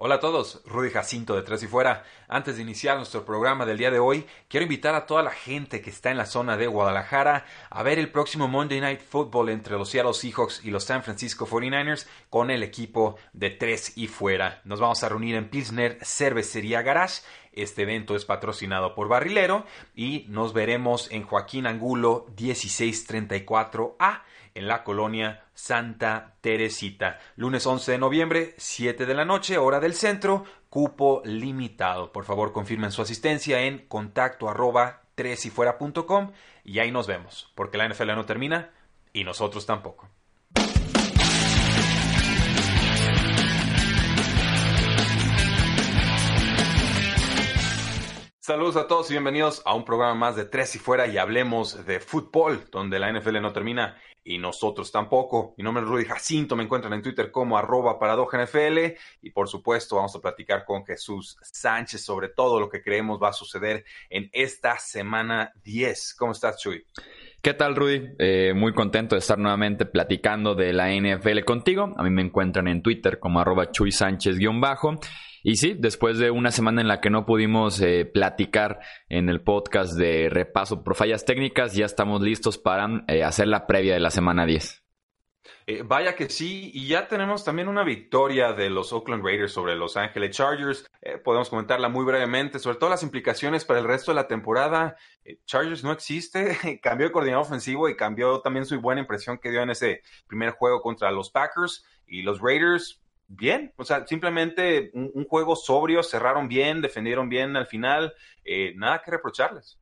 Hola a todos, Rudy Jacinto de Tres y Fuera. Antes de iniciar nuestro programa del día de hoy, quiero invitar a toda la gente que está en la zona de Guadalajara a ver el próximo Monday Night Football entre los Seattle Seahawks y los San Francisco 49ers con el equipo de Tres y Fuera. Nos vamos a reunir en Pilsner Cervecería Garage. Este evento es patrocinado por Barrilero y nos veremos en Joaquín Angulo 1634A en la colonia Santa Teresita. Lunes 11 de noviembre, 7 de la noche, hora del centro, cupo limitado. Por favor, confirmen su asistencia en contacto arroba tresifuera.com y ahí nos vemos, porque la NFL no termina y nosotros tampoco. Saludos a todos y bienvenidos a un programa más de Tres y Fuera y hablemos de fútbol, donde la NFL no termina y nosotros tampoco. Mi nombre es Rudy Jacinto, me encuentran en Twitter como arroba NFL y por supuesto vamos a platicar con Jesús Sánchez sobre todo lo que creemos va a suceder en esta semana 10. ¿Cómo estás, Chuy? ¿Qué tal, Rudy? Eh, muy contento de estar nuevamente platicando de la NFL contigo. A mí me encuentran en Twitter como arroba Chuy Sánchez-bajo. Y sí, después de una semana en la que no pudimos eh, platicar en el podcast de repaso por fallas técnicas, ya estamos listos para eh, hacer la previa de la semana 10. Eh, vaya que sí, y ya tenemos también una victoria de los Oakland Raiders sobre Los Angeles Chargers. podemos comentarla muy brevemente, sobre todo las implicaciones para el resto de la temporada. Chargers no existe, cambió de coordinador ofensivo y cambió también su buena impresión que dio en ese primer juego contra los Packers. Y los Raiders, bien, o sea, simplemente un, juego sobrio, cerraron bien, defendieron bien al final, eh, nada que reprocharles.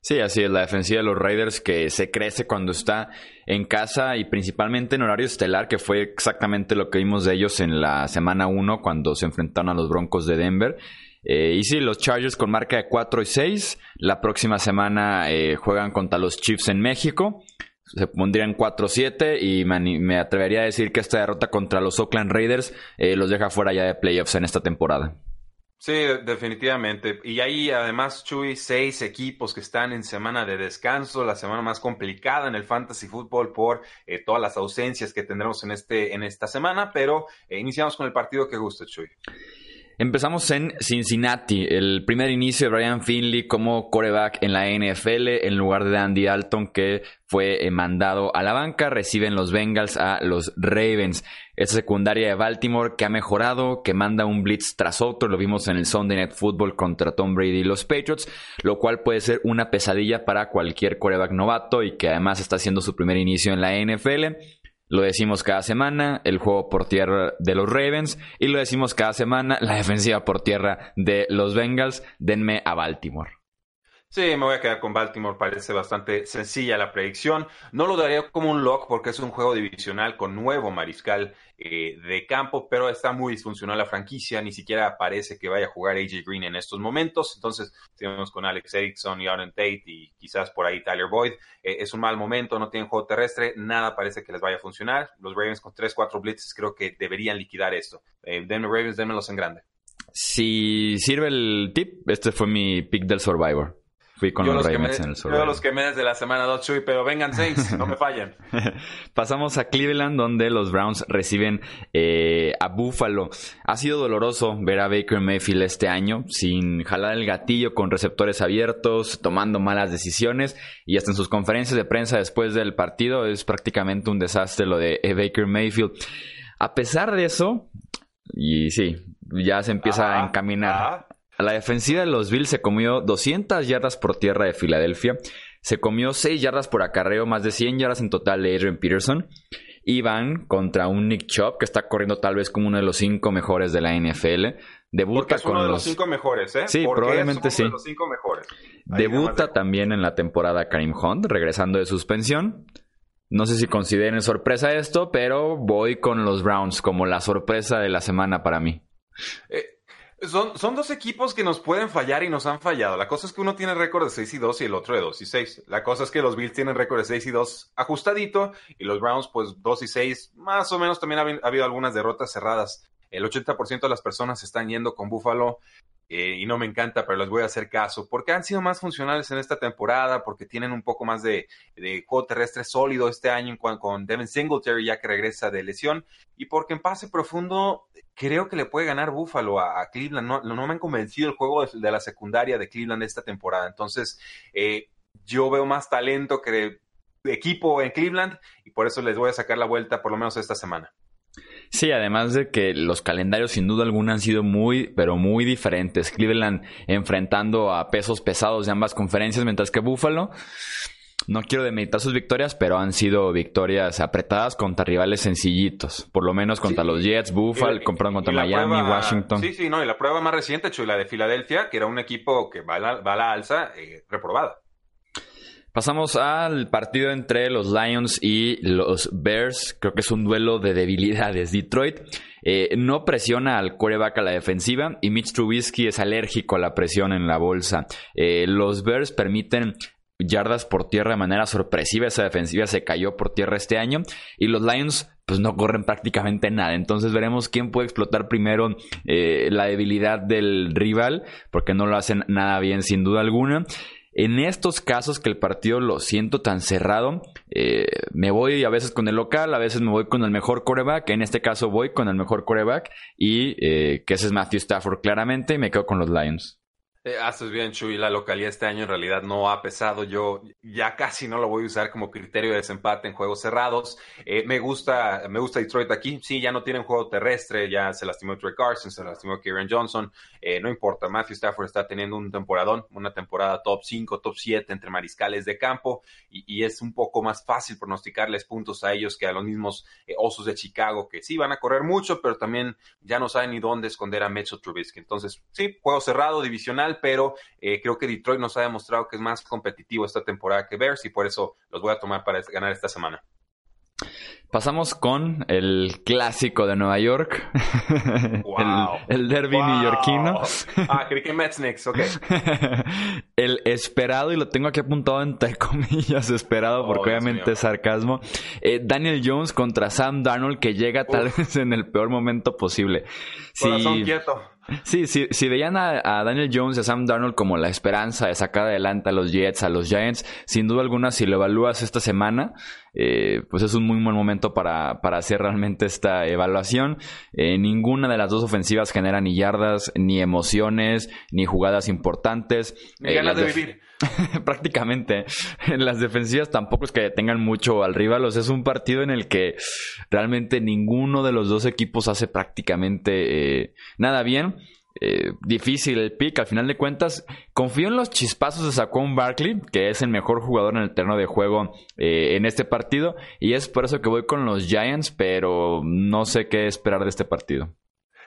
Sí, así es, la defensiva de los Raiders que se crece cuando está en casa y principalmente en horario estelar, que fue exactamente lo que vimos de ellos en la semana 1 cuando se enfrentaron a los Broncos de Denver. Eh, y sí, los Chargers con marca de 4 y 6. La próxima semana eh, juegan contra los Chiefs en México se pondrían 4-7 y me, atrevería a decir que esta derrota contra los Oakland Raiders eh, los deja fuera ya de playoffs en esta temporada. Sí, definitivamente. Y hay además, Chuy, seis equipos que están en semana de descanso, la semana más complicada en el fantasy fútbol por eh, todas las ausencias que tendremos en, este, en esta semana, pero eh, iniciamos con el partido que gusta, Chuy. Empezamos en Cincinnati, el primer inicio de Brian Finley como coreback en la NFL en lugar de Andy Alton que fue eh, mandado a la banca. Reciben los Bengals a los Ravens. Esta secundaria de Baltimore que ha mejorado, que manda un blitz tras otro. Lo vimos en el Sunday Night Football contra Tom Brady y los Patriots, lo cual puede ser una pesadilla para cualquier coreback novato y que además está haciendo su primer inicio en la NFL. Lo decimos cada semana, el juego por tierra de los Ravens. Y lo decimos cada semana, la defensiva por tierra de los Bengals. Denme a Baltimore. Sí, me voy a quedar con Baltimore. Parece bastante sencilla la predicción. No lo daría como un lock porque es un juego divisional con nuevo mariscal eh, de campo, pero está muy disfuncional la franquicia. Ni siquiera parece que vaya a jugar AJ Green en estos momentos. Entonces, tenemos con Alex Erickson y Aaron Tate y quizás por ahí Tyler Boyd. Eh, es un mal momento, no tienen juego terrestre. Nada parece que les vaya a funcionar. Los Ravens con 3-4 blitzes creo que deberían liquidar esto. Eh, denme Ravens, denmelos en grande. Si sirve el tip, este fue mi pick del Survivor. Fui con los, Ravens en el Yo los quemé desde la semana 2, Chuy, pero vengan seis, no me fallen. Pasamos a Cleveland, donde los Browns reciben eh, a Buffalo. Ha sido doloroso ver a Baker Mayfield este año, sin jalar el gatillo, con receptores abiertos, tomando malas decisiones, y hasta en sus conferencias de prensa después del partido es prácticamente un desastre lo de eh, Baker Mayfield. A pesar de eso, y sí, ya se empieza a encaminar. La defensiva de los Bills se comió 200 yardas por tierra de Filadelfia. Se comió 6 yardas por acarreo, más de 100 yardas en total de Adrian Peterson. Y van contra un Nick Chubb que está corriendo tal vez como uno de los 5 mejores de la NFL. Debuta es uno de los 5 mejores, ¿eh? Sí, probablemente sí. De los cinco mejores. Debuta también en la temporada Karim Hunt, regresando de suspensión. No sé si consideren sorpresa esto, pero voy con los Browns como la sorpresa de la semana para mí. Eh, Son, son dos equipos que nos pueden fallar y nos han fallado. La cosa es que uno tiene récord de 6 y 2 y el otro de 2 y 6. La cosa es que los Bills tienen récord de 6 y 2 ajustadito y los Browns pues 2 y 6. Más o menos también ha, habido algunas derrotas cerradas. El 80% de las personas están yendo con Buffalo eh, y no me encanta, pero les voy a hacer caso, porque han sido más funcionales en esta temporada, porque tienen un poco más de, juego terrestre sólido este año con, con Devin Singletary ya que regresa de lesión, y porque en pase profundo creo que le puede ganar Buffalo a, Cleveland. No, no, me han convencido el juego de, la secundaria de Cleveland esta temporada. Entonces, eh, yo veo más talento que equipo en Cleveland y por eso les voy a sacar la vuelta por lo menos esta semana. Sí, además de que los calendarios sin duda alguna han sido muy, pero muy diferentes. Cleveland enfrentando a pesos pesados de ambas conferencias, mientras que Buffalo, no quiero demeritar sus victorias, pero han sido victorias apretadas contra rivales sencillitos. Por lo menos contra los Jets, Buffalo, compraron contra Miami, Washington. Sí, sí, no, y la prueba más reciente, Chuy, la de Filadelfia, que era un equipo que va a la, alza, eh, reprobada. Pasamos al partido entre los Lions y los Bears. Creo que es un duelo de debilidades. Detroit eh, no presiona al coreback a la defensiva y Mitch Trubisky es alérgico a la presión en la bolsa. Eh, los Bears permiten yardas por tierra de manera sorpresiva. Esa defensiva se cayó por tierra este año. Y los Lions pues no corren prácticamente nada. Entonces veremos quién puede explotar primero eh, la debilidad del rival, porque no lo hacen nada bien sin duda alguna. En estos casos que el partido lo siento tan cerrado, eh, me voy a veces con el local, a veces me voy con el mejor coreback. En este caso voy con el mejor coreback y eh, que ese es Matthew Stafford claramente y me quedo con los Lions. Eh, haces bien, Chuy. La localidad este año en realidad no ha pesado. Yo ya casi no lo voy a usar como criterio de desempate en juegos cerrados. Eh, me gusta me gusta Detroit aquí. Sí, ya no tienen juego terrestre. Ya se lastimó Trey Carson, se lastimó Kieran Johnson. Eh, no importa. Matthew Stafford está teniendo un temporadón, una temporada top 5, top 7 entre mariscales de campo. Y, es un poco más fácil pronosticarles puntos a ellos que a los mismos Osos de Chicago, que sí van a correr mucho, pero también ya no saben ni dónde esconder a Metro Trubisky. Entonces, sí, juego cerrado, divisional pero eh, creo que Detroit nos ha demostrado que es más competitivo esta temporada que Bears y por eso los voy a tomar para ganar esta semana. Pasamos con el clásico de Nueva York. el, derby neoyorquino. Ah, creí que Mets Knicks, ok. el esperado, y lo tengo aquí apuntado entre comillas, esperado, porque oh, obviamente es sarcasmo. Eh, Daniel Jones contra Sam Darnold, que llega tal vez en el peor momento posible. Corazón quieto. Sí, sí, si veían a, Daniel Jones y a Sam Darnold como la esperanza de sacar adelante a los Jets, a los Giants, sin duda alguna, si lo evalúas esta semana, eh, pues es un muy buen momento para, para hacer realmente esta evaluación. Eh, ninguna de las dos ofensivas genera ni yardas, ni emociones, ni jugadas importantes. Ni ganas de vivir. prácticamente. En las defensivas tampoco es que tengan mucho al rival. O sea, es un partido en el que realmente ninguno de los dos equipos hace prácticamente eh, nada bien. Eh, difícil el pick, al final de cuentas. Confío en los chispazos de Saquon Barkley, que es el mejor jugador en el terreno de juego eh, en este partido. Y es por eso que voy con los Giants, pero no sé qué esperar de este partido.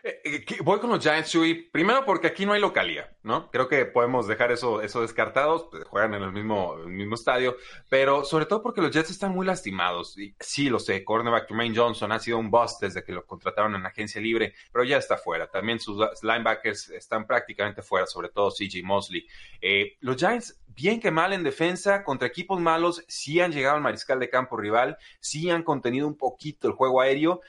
Eh, eh, voy con los Giants, Chuy. Primero porque aquí no hay localía, ¿no? Creo que podemos dejar eso, eso descartados. Pues, juegan en el mismo, mismo estadio. Pero sobre todo porque los Jets están muy lastimados. Sí, lo sé. Cornerback Tremaine Johnson ha sido un bust desde que lo contrataron en agencia libre. Pero ya está fuera. También sus linebackers están prácticamente fuera. Sobre todo CJ Mosley. Eh, los Giants bien que mal en defensa, contra equipos malos, sí han llegado al mariscal de campo rival, sí han contenido un poquito el juego aéreo,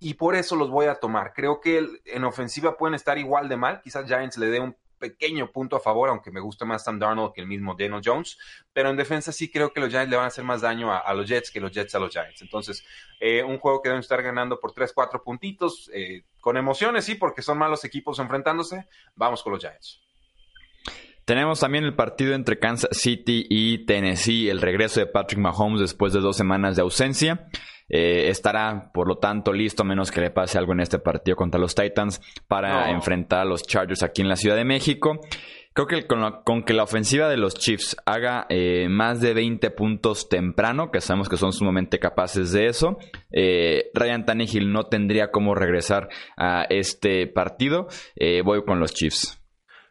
y por eso los voy a tomar. Creo que en ofensiva pueden estar igual de mal. Quizás Giants le dé un pequeño punto a favor, aunque me gusta más Sam Darnold que el mismo Daniel Jones. Pero en defensa sí creo que los Giants le van a hacer más daño a, los Jets que los Jets a los Giants. Entonces, eh, un juego que deben estar ganando por 3, 4 puntitos. Eh, con emociones, sí, porque son malos equipos enfrentándose. Vamos con los Giants. Tenemos también el partido entre Kansas City y Tennessee, el regreso de Patrick Mahomes después de dos semanas de ausencia. Eh, estará, por lo tanto, listo, a menos que le pase algo en este partido contra los Titans, para enfrentar a los Chargers aquí en la Ciudad de México. Creo que con, que la ofensiva de los Chiefs haga eh, más de 20 puntos temprano, que sabemos que son sumamente capaces de eso, eh, Ryan Tannehill no tendría cómo regresar a este partido. voy con los Chiefs.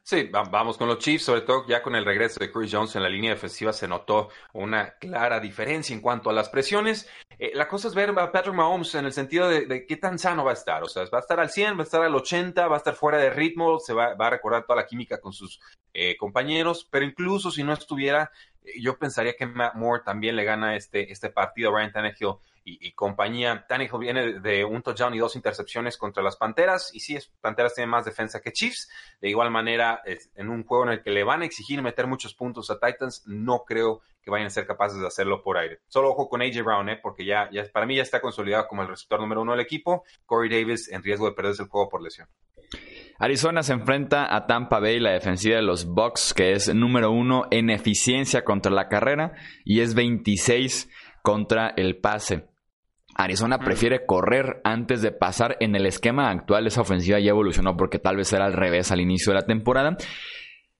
Sí, vamos con los Chiefs, sobre todo ya con el regreso de Chris Jones en la línea defensiva se notó una clara diferencia en cuanto a las presiones. Eh, la cosa es ver a Patrick Mahomes en el sentido de, qué tan sano va a estar. O sea, va a estar al 100, va a estar al 80, va a estar fuera de ritmo, se va, a recordar toda la química con sus eh, compañeros, pero incluso si no estuviera, eh, yo pensaría que Matt Moore también le gana este, este partido a Ryan Tannehill y, compañía. Tannehill viene de un touchdown y dos intercepciones contra las Panteras. Y sí, Panteras tiene más defensa que Chiefs. De igual manera, en un juego en el que le van a exigir meter muchos puntos a Titans, no creo que vayan a ser capaces de hacerlo por aire. Solo ojo con AJ Brown, ¿eh? porque ya para mí ya está consolidado como el receptor número uno del equipo. Corey Davis en riesgo de perderse el juego por lesión. Arizona se enfrenta a Tampa Bay, la defensiva de los Bucks, que es número uno en eficiencia contra la carrera y es 26 contra el pase. Arizona prefiere correr antes de pasar. En el esquema actual esa ofensiva ya evolucionó porque tal vez era al revés al inicio de la temporada.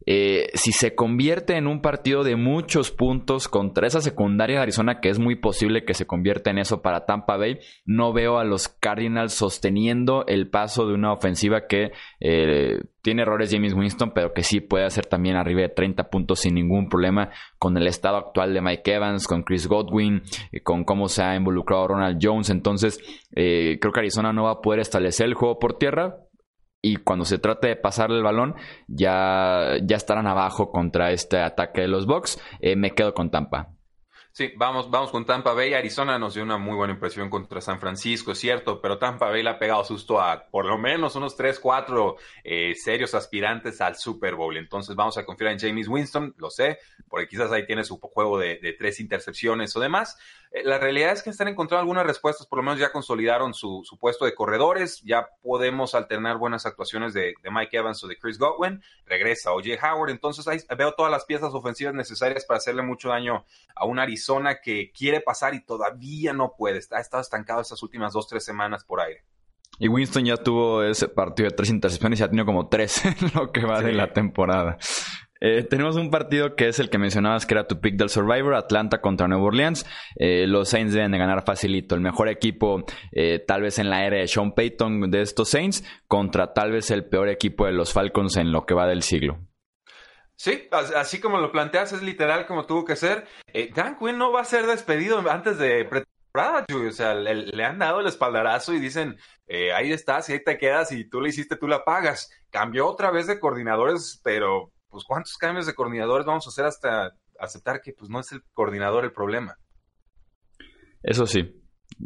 Eh, si se convierte en un partido de muchos puntos contra esa secundaria de Arizona, que es muy posible que se convierta en eso para Tampa Bay, no veo a los Cardinals sosteniendo el paso de una ofensiva que eh, tiene errores James Winston, pero que sí puede hacer también arriba de 30 puntos sin ningún problema con el estado actual de Mike Evans, con Chris Godwin, eh, con cómo se ha involucrado Ronald Jones. Entonces, creo que Arizona no va a poder establecer el juego por tierra y cuando se trate de pasarle el balón ya, ya estarán abajo contra este ataque de los Bucks. Eh, me quedo con Tampa. Sí, vamos, vamos con Tampa Bay. Arizona nos dio una muy buena impresión contra San Francisco, es cierto, pero Tampa Bay le ha pegado susto a por lo menos unos 3, 4 eh, serios aspirantes al Super Bowl. Entonces vamos a confiar en James Winston, lo sé, porque quizás ahí tiene su juego de, de tres intercepciones o demás. Eh, la realidad es que están encontrando algunas respuestas, por lo menos ya consolidaron su, puesto de corredores, ya podemos alternar buenas actuaciones de, Mike Evans o de Chris Godwin, regresa OJ Howard, entonces ahí veo todas las piezas ofensivas necesarias para hacerle mucho daño a un Arizona que quiere pasar y todavía no puede, ha estado estancado estas últimas dos, tres semanas por aire. Y Winston ya tuvo ese partido de tres intercepciones y ha tenido como tres en lo que va de la temporada. Eh, tenemos un partido que es el que mencionabas que era tu pick del Survivor, Atlanta contra Nueva Orleans. Eh, los Saints deben de ganar facilito. El mejor equipo eh, tal vez en la era de Sean Payton de estos Saints contra tal vez el peor equipo de los Falcons en lo que va del siglo. Sí, así como lo planteas, es literal como tuvo que ser. Dan Quinn no va a ser despedido antes de pretemporada, O sea, le, han dado el espaldarazo y dicen, ahí estás y ahí te quedas y tú le hiciste, tú la pagas. Cambió otra vez de coordinadores, pero pues cuántos cambios de coordinadores vamos a hacer hasta aceptar que pues no es el coordinador el problema. Eso sí,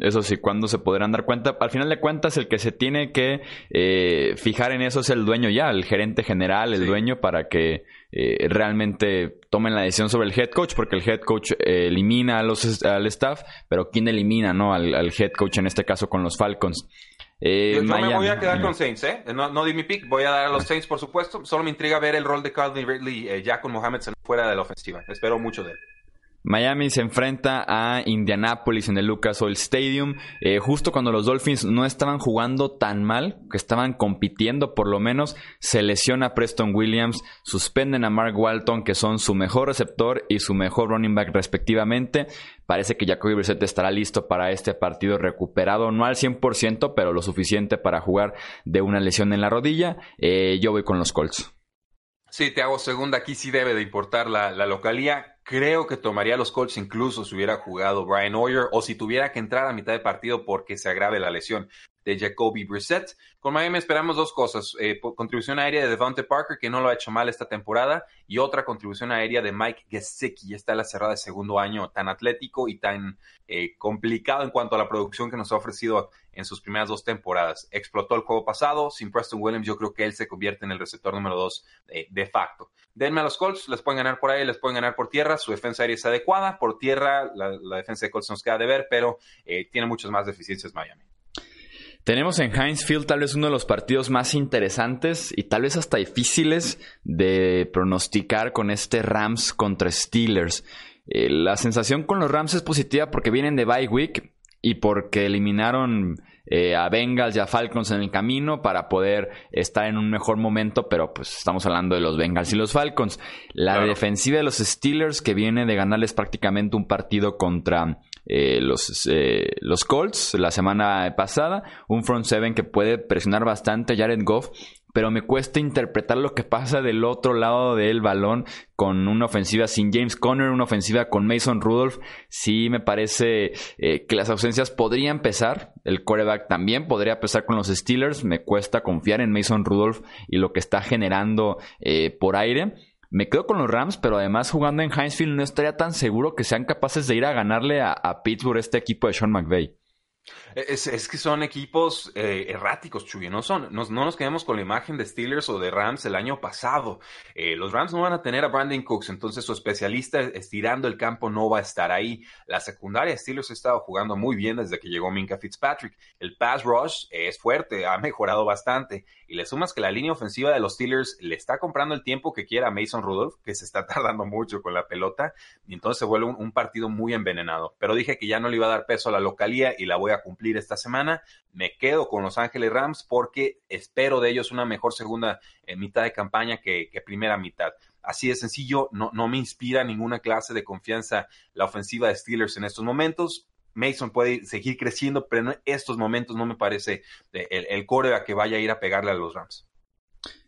eso sí, ¿cuándo se podrán dar cuenta? Al final de cuentas, el que se tiene que eh, fijar en eso es el dueño ya, el gerente general, el dueño, para que eh, realmente tomen la decisión sobre el head coach, porque el head coach eh, elimina a los, al staff, pero ¿quién elimina no al, al, head coach en este caso con los Falcons? Eh, yo, me voy a quedar con Saints, ¿eh? No, no di mi pick, voy a dar a los Saints, por supuesto. Solo me intriga ver el rol de Calvin Ridley eh, ya con Mohamed fuera de la ofensiva. Espero mucho de él. Miami se enfrenta a Indianapolis en el Lucas Oil Stadium, eh, justo cuando los Dolphins no estaban jugando tan mal, que estaban compitiendo por lo menos, se lesiona Preston Williams, suspenden a Mark Walton, que son su mejor receptor y su mejor running back respectivamente. Parece que Jacoby Brissett estará listo para este partido recuperado, no al 100%, pero lo suficiente para jugar de una lesión en la rodilla. Eh, yo voy con los Colts. Sí, te hago segunda. Aquí sí debe de importar la, localía creo que tomaría los Colts incluso si hubiera jugado Brian Hoyer o si tuviera que entrar a mitad de partido porque se agrave la lesión de Jacoby Brissett. Con Miami esperamos dos cosas. Eh, contribución aérea de Devontae Parker, que no lo ha hecho mal esta temporada, y otra contribución aérea de Mike Gesicki. Ya está en la cerrada de segundo año tan atlético y tan eh, complicado en cuanto a la producción que nos ha ofrecido en sus primeras dos temporadas. Explotó el juego pasado. Sin Preston Williams, yo creo que él se convierte en el receptor número dos eh, de facto. Denme a los Colts, les pueden ganar por ahí, les pueden ganar por tierra. Su defensa aérea es adecuada. Por tierra, la, defensa de Colts nos queda de ver, pero tiene muchas más deficiencias Miami. Tenemos en Heinz Field tal vez uno de los partidos más interesantes y tal vez hasta difíciles de pronosticar con este Rams contra Steelers. Eh, la sensación con los Rams es positiva porque vienen de bye week y porque eliminaron eh, a Bengals y a Falcons en el camino para poder estar en un mejor momento, pero pues estamos hablando de los Bengals y los Falcons. La defensiva de los Steelers que viene de ganarles prácticamente un partido contra eh, los, eh, los Colts la semana pasada. Un front seven que puede presionar bastante a Jared Goff pero me cuesta interpretar lo que pasa del otro lado del balón con una ofensiva sin James Conner, una ofensiva con Mason Rudolph. Sí me parece eh, que las ausencias podrían pesar. El quarterback también podría pesar con los Steelers. Me cuesta confiar en Mason Rudolph y lo que está generando eh, por aire. Me quedo con los Rams, pero además jugando en Hinesfield no estaría tan seguro que sean capaces de ir a ganarle a, a Pittsburgh este equipo de Sean McVay. Es, que son equipos eh, erráticos, Chuy. No, son, no nos quedemos con la imagen de Steelers o de Rams el año pasado. Eh, los Rams no van a tener a Brandon Cooks, entonces su especialista estirando el campo no va a estar ahí. La secundaria de Steelers ha estado jugando muy bien desde que llegó Minka Fitzpatrick. El pass rush es fuerte, ha mejorado bastante. Y le sumas que la línea ofensiva de los Steelers le está comprando el tiempo que quiera a Mason Rudolph, que se está tardando mucho con la pelota, y entonces se vuelve un, un partido muy envenenado. Pero dije que ya no le iba a dar peso a la localía y la voy a cumplir esta semana. Me quedo con Los Ángeles Rams porque espero de ellos una mejor segunda eh, mitad de campaña que, primera mitad. Así de sencillo, no, no me inspira ninguna clase de confianza la ofensiva de Steelers en estos momentos. Mason puede seguir creciendo, pero en estos momentos no me parece eh, el, el core a que vaya a ir a pegarle a los Rams.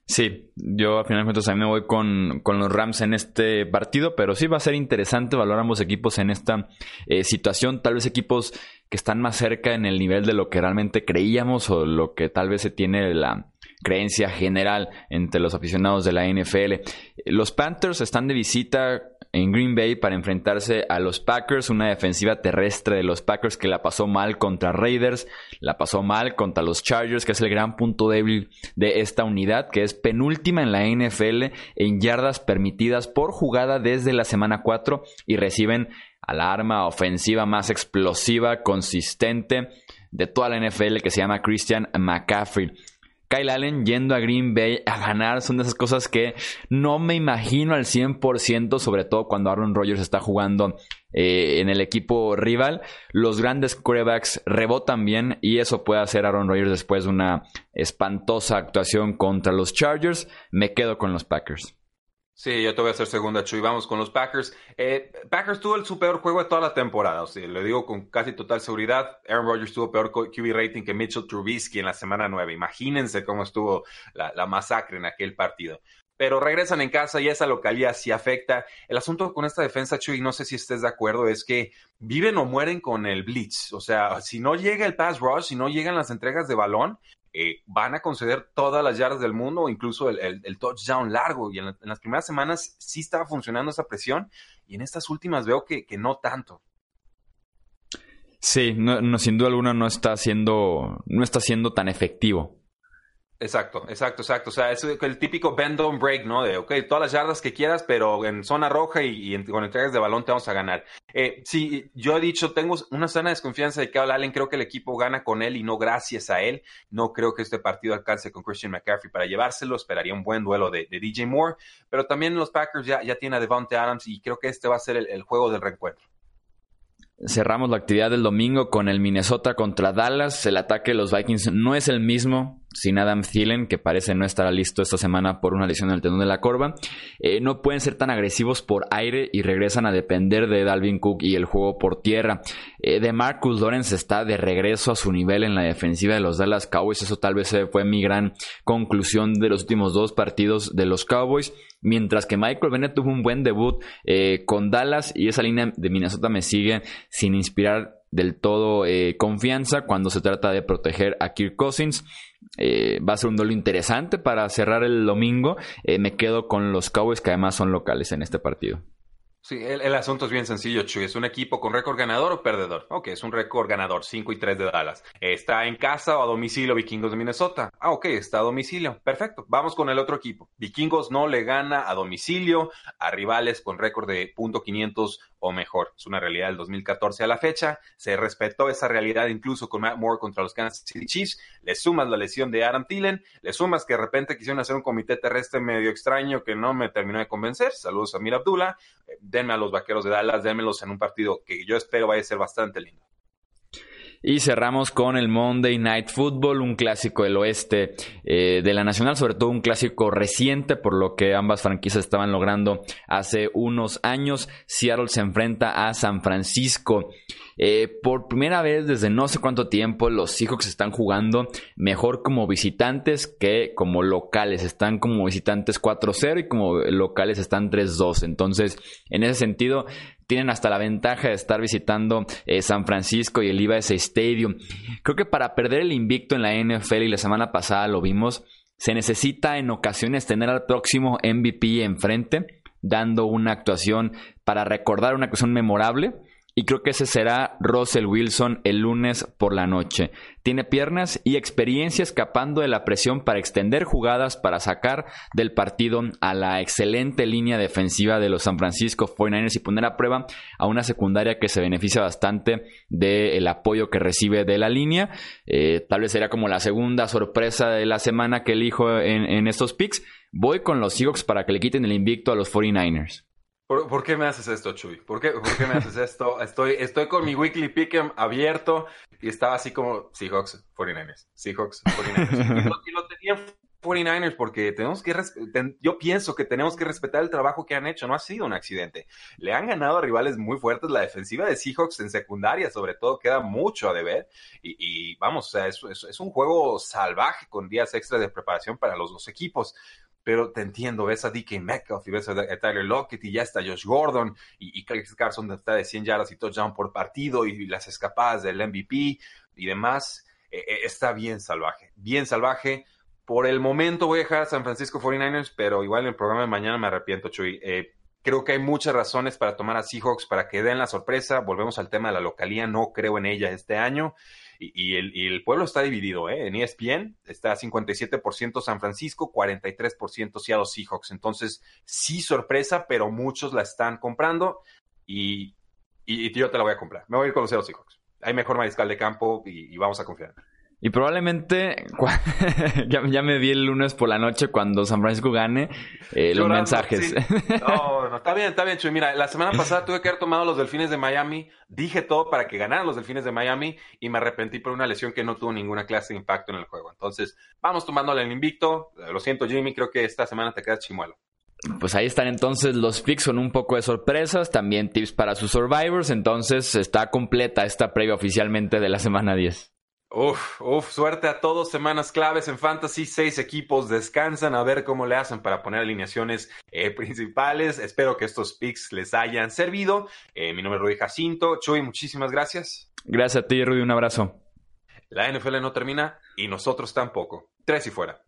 Sí, yo a final de cuentas también me voy con, los Rams en este partido, pero sí va a ser interesante valorar ambos equipos en esta eh, situación. Tal vez equipos que están más cerca en el nivel de lo que realmente creíamos o lo que tal vez se tiene la creencia general entre los aficionados de la NFL. Los Panthers están de visita en Green Bay para enfrentarse a los Packers, una defensiva terrestre de los Packers que la pasó mal contra Raiders, la pasó mal contra los Chargers, que es el gran punto débil de esta unidad, que es penúltima en la NFL en yardas permitidas por jugada desde la semana 4 y reciben a la arma ofensiva más explosiva, consistente de toda la NFL que se llama Christian McCaffrey. Kyle Allen yendo a Green Bay a ganar son de esas cosas que no me imagino al 100%, sobre todo cuando Aaron Rodgers está jugando eh, en el equipo rival. Los grandes quarterbacks rebotan bien y eso puede hacer Aaron Rodgers después de una espantosa actuación contra los Chargers. Me quedo con los Packers. Sí, yo te voy a hacer segunda, Chuy. Vamos con los Packers. Eh, Packers tuvo el su peor juego de toda la temporada. O sea, le digo con casi total seguridad. Aaron Rodgers tuvo peor QB rating que Mitchell Trubisky en la semana 9. Imagínense cómo estuvo la, masacre en aquel partido. Pero regresan en casa y esa localidad sí afecta. El asunto con esta defensa, Chuy, no sé si estés de acuerdo, es que viven o mueren con el blitz. O sea, si no llega el pass rush, si no llegan las entregas de balón, eh, van a conceder todas las yardas del mundo, incluso el, touchdown largo. Y en, las primeras semanas sí estaba funcionando esa presión y en estas últimas veo que, no tanto. Sí, no, sin duda alguna no está siendo, no está siendo tan efectivo. Exacto, exacto, exacto. O sea, es el típico bend don't break, ¿no? De, ok, todas las yardas que quieras, pero en zona roja y, con entregas de balón te vamos a ganar. Eh, sí, yo he dicho, tengo una sana desconfianza de que Allen. Creo que el equipo gana con él y no gracias a él. No creo que este partido alcance con Christian McCaffrey para llevárselo. Esperaría un buen duelo de, DJ Moore. Pero también los Packers ya, ya tienen a Devontae Adams y creo que este va a ser el juego del reencuentro. Cerramos la actividad del domingo con el Minnesota contra Dallas. El ataque de los Vikings no es el mismo sin Adam Thielen, que parece no estar listo esta semana por una lesión en el tendón de la corva. Eh, no pueden ser tan agresivos por aire y regresan a depender de Dalvin Cook y el juego por tierra. Eh, de Marcus Lawrence está de regreso a su nivel en la defensiva de los Dallas Cowboys. Eso tal vez fue mi gran conclusión de los últimos dos partidos de los Cowboys. Mientras que Michael Bennett tuvo un buen debut eh, con Dallas y esa línea de Minnesota me sigue sin inspirar del todo eh, confianza cuando se trata de proteger a Kirk Cousins. Eh, va a ser un duelo interesante para cerrar el domingo. me quedo con los Cowboys que además son locales en este partido. Sí, el, asunto es bien sencillo, Chuy. ¿Es un equipo con récord ganador o perdedor? Ok, es un récord ganador, 5 y 3 de Dallas. ¿Está en casa o a domicilio Vikingos de Minnesota? Ah, ok, está a domicilio. Perfecto. Vamos con el otro equipo. Vikingos no le gana a domicilio a rivales con récord de .500 o mejor. Es una realidad del 2014 a la fecha. Se respetó esa realidad incluso con Matt Moore contra los Kansas City Chiefs. Le sumas la lesión de Adam Thielen. Le sumas que de repente quisieron hacer un comité terrestre medio extraño que no me terminó de convencer. Saludos a Mir Abdullah denme a los vaqueros de Dallas, démelos en un partido que yo espero vaya a ser bastante lindo. Y cerramos con el Monday Night Football, un clásico del oeste eh, de la Nacional, sobre todo un clásico reciente, por lo que ambas franquicias estaban logrando hace unos años. Seattle se enfrenta a San Francisco. Eh, por primera vez desde no sé cuánto tiempo los Seahawks están jugando mejor como visitantes que como locales. Están como visitantes 4-0 y como locales están 3-2. Entonces, en ese sentido, tienen hasta la ventaja de estar visitando eh, San Francisco y el IBS Stadium. Creo que para perder el invicto en la NFL y la semana pasada lo vimos, se necesita en ocasiones tener al próximo MVP enfrente, dando una actuación para recordar una actuación memorable y creo que ese será Russell Wilson el lunes por la noche. Tiene piernas y experiencia escapando de la presión para extender jugadas para sacar del partido a la excelente línea defensiva de los San Francisco 49ers y poner a prueba a una secundaria que se beneficia bastante del apoyo que recibe de la línea. Eh, tal vez será como la segunda sorpresa de la semana que elijo en, en estos picks. Voy con los Seahawks para que le quiten el invicto a los 49ers. ¿Por, qué me haces esto, Chuy? ¿Por qué, me haces esto? Estoy, estoy con mi weekly pick'em abierto y estaba así como Seahawks 49ers, Seahawks 49ers. y, lo, tenía 49ers porque tenemos que yo pienso que tenemos que respetar el trabajo que han hecho, no ha sido un accidente. Le han ganado a rivales muy fuertes, la defensiva de Seahawks en secundaria sobre todo queda mucho a deber y, y vamos, o sea, es, es, un juego salvaje con días extra de preparación para los dos equipos pero te entiendo, ves a DK Metcalf y ves a, Tyler Lockett y ya está Josh Gordon y, y Craig Carson está de 100 yardas y touchdown por partido y, las escapadas del MVP y demás. Eh, eh, está bien salvaje, bien salvaje. Por el momento voy a dejar a San Francisco 49ers, pero igual en el programa de mañana me arrepiento, Chuy. Eh, creo que hay muchas razones para tomar a Seahawks para que den la sorpresa. Volvemos al tema de la localía, no creo en ella este año. Y, el, pueblo está dividido, ¿eh? En ESPN está 57% San Francisco, 43% Seattle Seahawks. Entonces, sí sorpresa, pero muchos la están comprando y, yo te la voy a comprar. Me voy a ir con los Seattle Seahawks. Hay mejor mariscal de campo y, y vamos a confiar. Y probablemente ya, me vi el lunes por la noche cuando San Francisco gane eh, los mensajes. No, no, está bien, está bien, Chuy. Mira, la semana pasada tuve que haber tomado los Delfines de Miami. Dije todo para que ganaran los Delfines de Miami y me arrepentí por una lesión que no tuvo ninguna clase de impacto en el juego. Entonces, vamos tomándole el invicto. Lo siento, Jimmy, creo que esta semana te queda chimuelo. Pues ahí están entonces los picks, son un poco de sorpresas, también tips para sus survivors, entonces está completa esta previa oficialmente de la semana 10. Uf, uf, suerte a todos. Semanas claves en Fantasy. Seis equipos descansan a ver cómo le hacen para poner alineaciones eh, principales. Espero que estos picks les hayan servido. Eh, mi nombre es Rudy Jacinto. Chuy, muchísimas gracias. Gracias a ti, Rudy. Un abrazo. La NFL no termina y nosotros tampoco. Tres y fuera.